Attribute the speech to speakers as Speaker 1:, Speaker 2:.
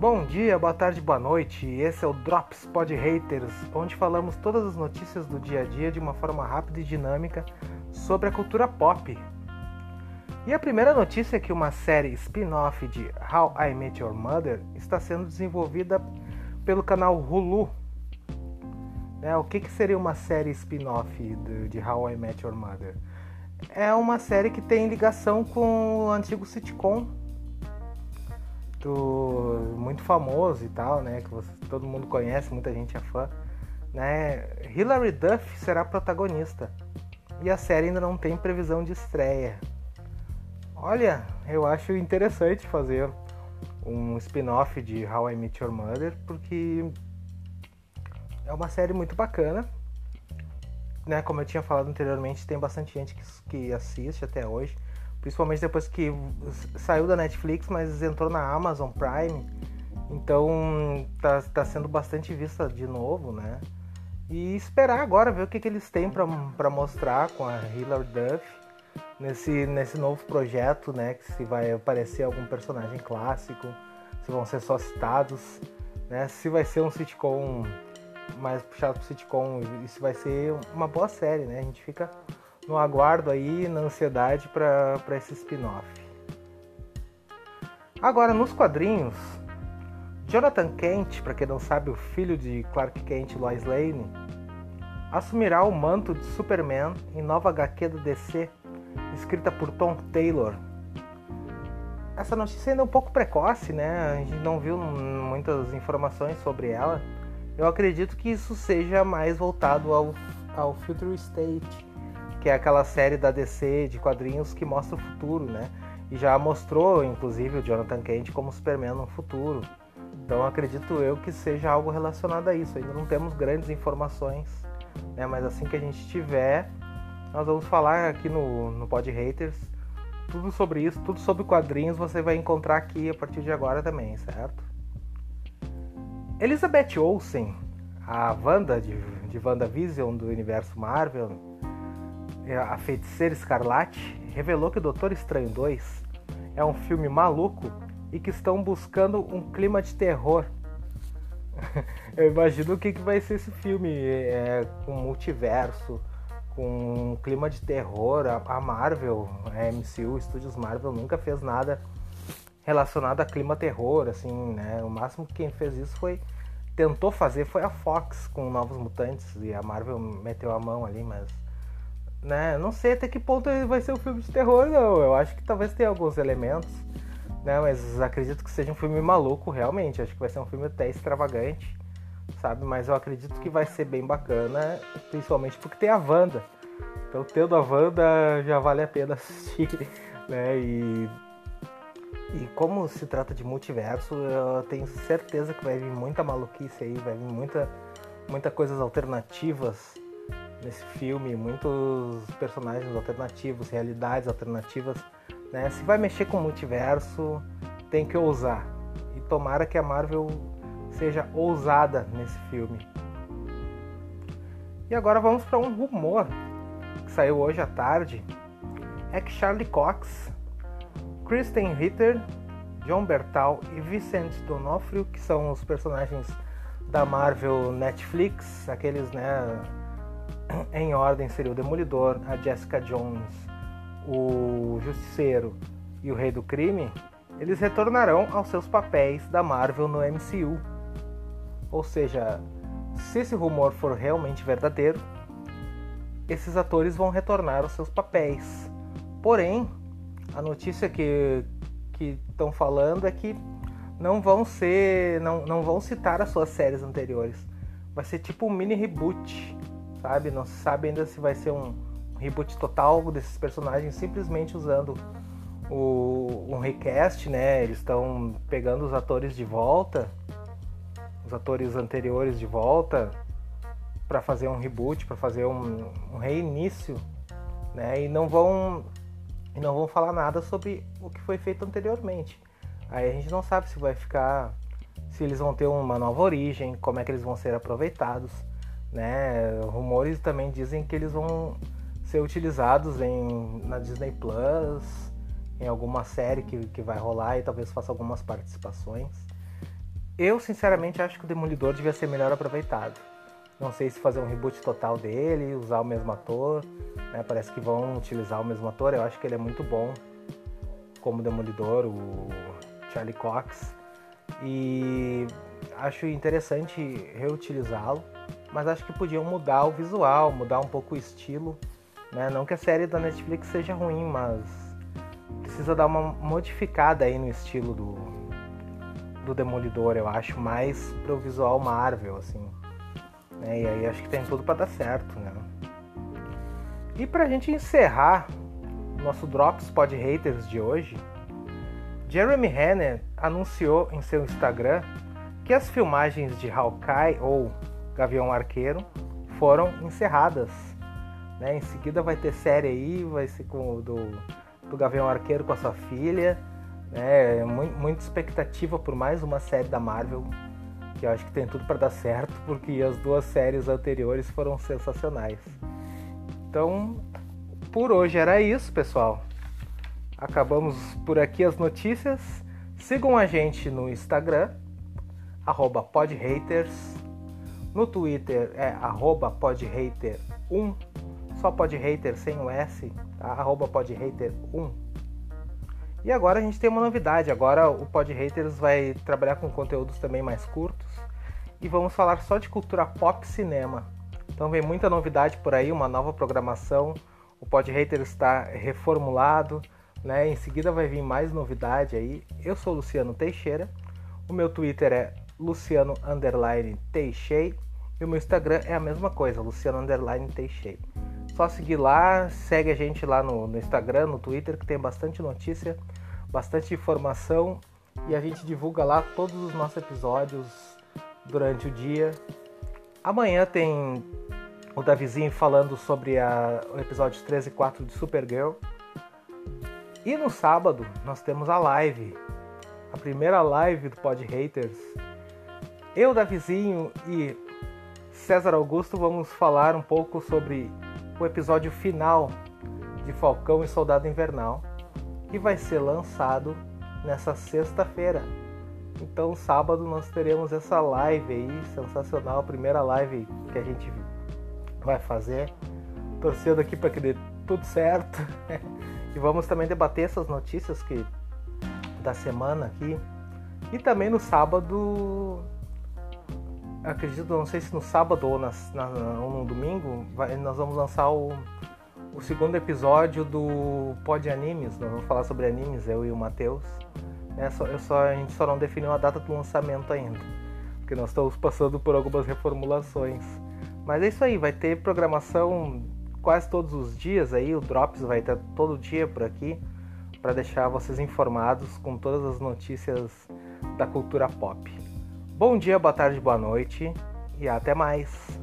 Speaker 1: Bom dia, boa tarde, boa noite. Esse é o Drops Pod Haters, onde falamos todas as notícias do dia a dia de uma forma rápida e dinâmica sobre a cultura pop. E a primeira notícia é que uma série spin-off de How I Met Your Mother está sendo desenvolvida pelo canal Hulu. É, o que, que seria uma série spin-off de How I Met Your Mother? É uma série que tem ligação com o antigo sitcom do, muito famoso e tal, né? Que você, todo mundo conhece, muita gente é fã. Né? Hilary Duff será protagonista e a série ainda não tem previsão de estreia. Olha, eu acho interessante fazer um spin-off de How I Met Your Mother porque é uma série muito bacana. Né, como eu tinha falado anteriormente, tem bastante gente que, que assiste até hoje. Principalmente depois que saiu da Netflix, mas entrou na Amazon Prime. Então tá, tá sendo bastante vista de novo, né? E esperar agora ver o que, que eles têm para mostrar com a Hilary Duff nesse, nesse novo projeto, né? Que se vai aparecer algum personagem clássico, se vão ser só citados, né? Se vai ser um sitcom mais puxado pro sitcom se vai ser uma boa série, né? A gente fica no aguardo aí, na ansiedade para esse spin-off. Agora, nos quadrinhos, Jonathan Kent, para quem não sabe, o filho de Clark Kent e Lois Lane, assumirá o manto de Superman em nova HQ do DC, escrita por Tom Taylor. Essa notícia ainda é um pouco precoce, né? A gente não viu muitas informações sobre ela. Eu acredito que isso seja mais voltado ao, ao Future State, que é aquela série da DC de quadrinhos que mostra o futuro, né? E já mostrou, inclusive, o Jonathan Kent como Superman no futuro. Então acredito eu que seja algo relacionado a isso. Ainda não temos grandes informações, né? Mas assim que a gente tiver, nós vamos falar aqui no, no Pod Haters tudo sobre isso, tudo sobre quadrinhos você vai encontrar aqui a partir de agora também, certo? Elizabeth Olsen, a Wanda de, de WandaVision do universo Marvel, a Feiticeira Escarlate revelou que Doutor Estranho 2 é um filme maluco e que estão buscando um clima de terror. Eu imagino o que, que vai ser esse filme é, com multiverso, com um clima de terror. A Marvel, a MCU, Estúdios Marvel nunca fez nada relacionado a clima terror, assim, né? O máximo que quem fez isso foi tentou fazer foi a Fox com Novos Mutantes e a Marvel meteu a mão ali, mas né? Não sei até que ponto vai ser um filme de terror, não. Eu acho que talvez tenha alguns elementos, né? Mas acredito que seja um filme maluco, realmente. Acho que vai ser um filme até extravagante, sabe? Mas eu acredito que vai ser bem bacana, principalmente porque tem a Wanda. Então, tendo a Wanda, já vale a pena assistir, né? E, e como se trata de multiverso, eu tenho certeza que vai vir muita maluquice aí, vai vir muita, muita coisas alternativas nesse filme, muitos personagens alternativos, realidades alternativas. Né? Se vai mexer com o multiverso, tem que ousar. E tomara que a Marvel seja ousada nesse filme. E agora vamos para um rumor que saiu hoje à tarde. É que Charlie Cox, Kristen Ritter, John Bertal e Vicente D'Onofrio, que são os personagens da Marvel Netflix, aqueles né, em ordem seria o Demolidor, a Jessica Jones, o Justiceiro e o Rei do Crime, eles retornarão aos seus papéis da Marvel no MCU. Ou seja, se esse rumor for realmente verdadeiro, esses atores vão retornar aos seus papéis. Porém, a notícia que estão falando é que não vão ser, não, não vão citar as suas séries anteriores. Vai ser tipo um mini reboot sabe? Não se sabe ainda se vai ser um reboot total desses personagens simplesmente usando o, um recast, né? Eles estão pegando os atores de volta, os atores anteriores de volta para fazer um reboot, para fazer um, um, reinício, né? E não vão e não vão falar nada sobre o que foi feito anteriormente. Aí a gente não sabe se vai ficar, se eles vão ter uma nova origem, como é que eles vão ser aproveitados. Né? Rumores também dizem que eles vão ser utilizados em, na Disney Plus, em alguma série que, que vai rolar e talvez faça algumas participações. Eu, sinceramente, acho que o Demolidor devia ser melhor aproveitado. Não sei se fazer um reboot total dele, usar o mesmo ator. Né? Parece que vão utilizar o mesmo ator. Eu acho que ele é muito bom como Demolidor, o Charlie Cox. E acho interessante reutilizá-lo, mas acho que podiam mudar o visual, mudar um pouco o estilo. Né? Não que a série da Netflix seja ruim, mas precisa dar uma modificada aí no estilo do, do Demolidor, eu acho, mais pro visual Marvel, assim. Né? E aí acho que tem tudo para dar certo, né? E pra gente encerrar nosso Drops Pod Haters de hoje, Jeremy Renner anunciou em seu Instagram que as filmagens de Hawkeye ou Gavião Arqueiro foram encerradas. Né? Em seguida vai ter série aí, vai ser com do, do Gavião Arqueiro com a sua filha. É, muita expectativa por mais uma série da Marvel, que eu acho que tem tudo para dar certo, porque as duas séries anteriores foram sensacionais. Então, por hoje era isso, pessoal. Acabamos por aqui as notícias. Sigam a gente no Instagram, podhaters. No Twitter é podhater1, só podhater sem o S, tá? podhater1. E agora a gente tem uma novidade. Agora o Pod Haters vai trabalhar com conteúdos também mais curtos e vamos falar só de cultura pop cinema. Então vem muita novidade por aí, uma nova programação. O Pod Haters está reformulado, né? Em seguida vai vir mais novidade aí. Eu sou Luciano Teixeira. O meu Twitter é Luciano Teixeira e o meu Instagram é a mesma coisa, Luciano Teixeira. Só seguir lá, segue a gente lá no, no Instagram, no Twitter, que tem bastante notícia, bastante informação e a gente divulga lá todos os nossos episódios durante o dia. Amanhã tem o Davizinho falando sobre a, o episódio 13 e 4 de Supergirl. E no sábado nós temos a live, a primeira live do Pod Haters. Eu, Davizinho e César Augusto vamos falar um pouco sobre o episódio final de Falcão e Soldado Invernal, que vai ser lançado nessa sexta-feira. Então, sábado nós teremos essa live aí, sensacional, a primeira live que a gente vai fazer. Torcendo aqui para que dê tudo certo. e vamos também debater essas notícias que da semana aqui. E também no sábado acredito, não sei se no sábado ou, na, ou no domingo, vai, nós vamos lançar o, o segundo episódio do Pod Animes. Nós vamos falar sobre animes, eu e o Matheus. É, só, só, a gente só não definiu a data do lançamento ainda, porque nós estamos passando por algumas reformulações. Mas é isso aí, vai ter programação quase todos os dias aí, o Drops vai estar todo dia por aqui para deixar vocês informados com todas as notícias da cultura pop. Bom dia, boa tarde, boa noite e até mais.